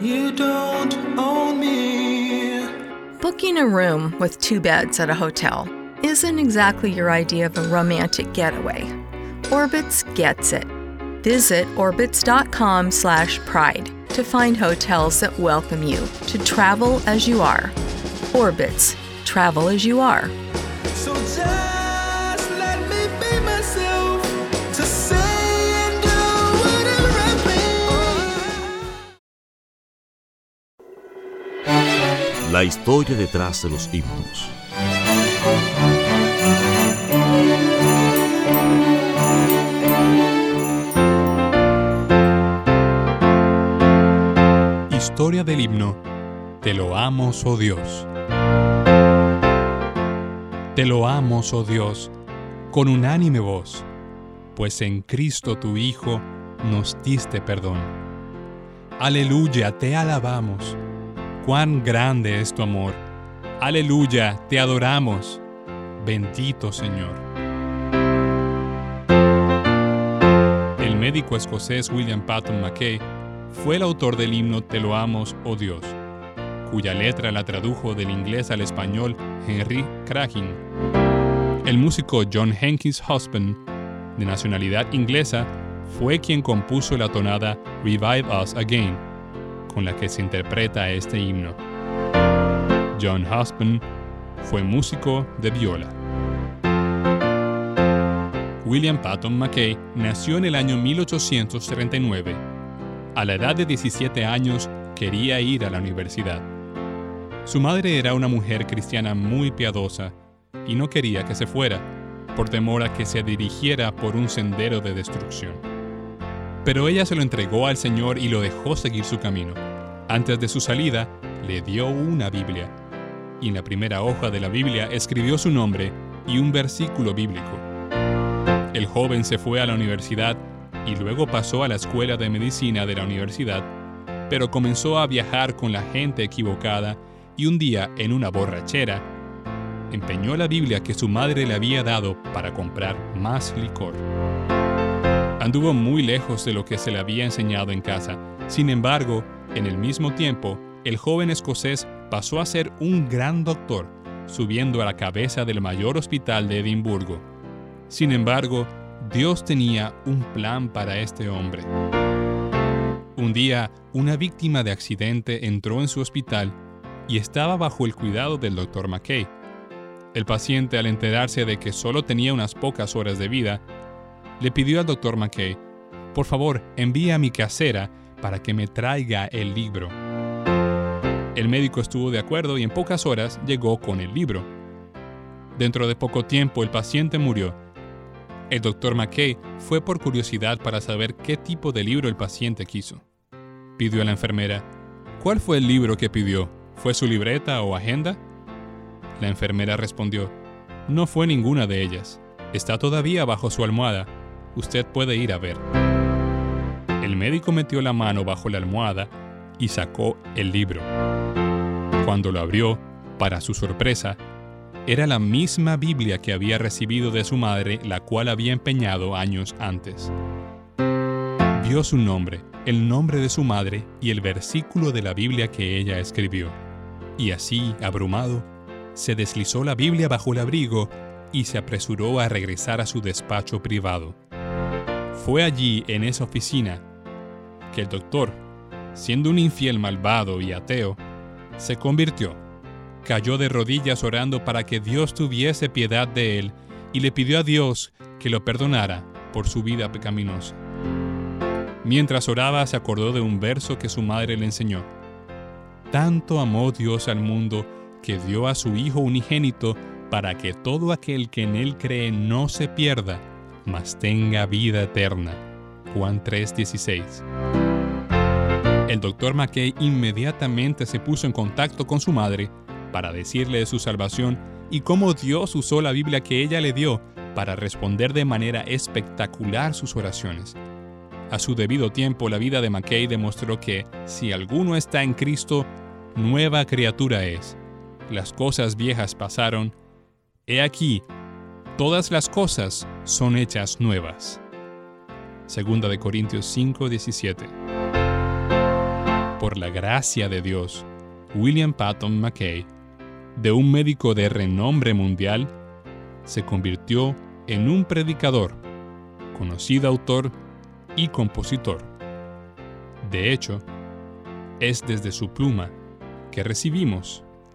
You don't own me. Booking a room with two beds at a hotel isn't exactly your idea of a romantic getaway. Orbitz gets it. Visit orbitz.com/pride to find hotels that welcome you to travel as you are. Orbitz, travel as you are. So La historia detrás de los himnos. Historia del himno Te lo amo, oh Dios. Te lo amo, oh Dios, con unánime voz, pues en Cristo tu Hijo nos diste perdón. Aleluya, te alabamos. Cuán grande es tu amor. Aleluya, te adoramos. Bendito Señor. El médico escocés William Patton Mackay fue el autor del himno Te lo amos, oh Dios, cuya letra la tradujo del inglés al español Henry Cragin. El músico John Henkins Husband, de nacionalidad inglesa, fue quien compuso la tonada Revive Us Again, con la que se interpreta este himno. John Husband fue músico de viola. William Patton Mackay nació en el año 1839. A la edad de 17 años quería ir a la universidad. Su madre era una mujer cristiana muy piadosa y no quería que se fuera, por temor a que se dirigiera por un sendero de destrucción. Pero ella se lo entregó al Señor y lo dejó seguir su camino. Antes de su salida, le dio una Biblia, y en la primera hoja de la Biblia escribió su nombre y un versículo bíblico. El joven se fue a la universidad y luego pasó a la escuela de medicina de la universidad, pero comenzó a viajar con la gente equivocada y un día, en una borrachera, empeñó la Biblia que su madre le había dado para comprar más licor. Anduvo muy lejos de lo que se le había enseñado en casa. Sin embargo, en el mismo tiempo, el joven escocés pasó a ser un gran doctor, subiendo a la cabeza del mayor hospital de Edimburgo. Sin embargo, Dios tenía un plan para este hombre. Un día, una víctima de accidente entró en su hospital y estaba bajo el cuidado del Dr. McKay. El paciente, al enterarse de que solo tenía unas pocas horas de vida, le pidió al Dr. McKay, por favor, envíe a mi casera para que me traiga el libro. El médico estuvo de acuerdo y en pocas horas llegó con el libro. Dentro de poco tiempo el paciente murió. El Dr. McKay fue por curiosidad para saber qué tipo de libro el paciente quiso. Pidió a la enfermera, ¿cuál fue el libro que pidió? ¿Fue su libreta o agenda? La enfermera respondió, no fue ninguna de ellas. Está todavía bajo su almohada. Usted puede ir a ver. El médico metió la mano bajo la almohada y sacó el libro. Cuando lo abrió, para su sorpresa, era la misma Biblia que había recibido de su madre, la cual había empeñado años antes. Vio su nombre, el nombre de su madre y el versículo de la Biblia que ella escribió. Y así, abrumado, se deslizó la Biblia bajo el abrigo y se apresuró a regresar a su despacho privado. Fue allí, en esa oficina, que el doctor, siendo un infiel malvado y ateo, se convirtió. Cayó de rodillas orando para que Dios tuviese piedad de él y le pidió a Dios que lo perdonara por su vida pecaminosa. Mientras oraba se acordó de un verso que su madre le enseñó. Tanto amó Dios al mundo que dio a su Hijo unigénito para que todo aquel que en él cree no se pierda, mas tenga vida eterna. Juan 3:16. El doctor McKay inmediatamente se puso en contacto con su madre para decirle de su salvación y cómo Dios usó la Biblia que ella le dio para responder de manera espectacular sus oraciones. A su debido tiempo, la vida de McKay demostró que si alguno está en Cristo, nueva criatura es. Las cosas viejas pasaron. He aquí, todas las cosas son hechas nuevas. Segunda de Corintios 5:17. Por la gracia de Dios, William Patton McKay, de un médico de renombre mundial, se convirtió en un predicador, conocido autor y compositor. De hecho, es desde su pluma que recibimos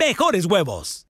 mejores huevos.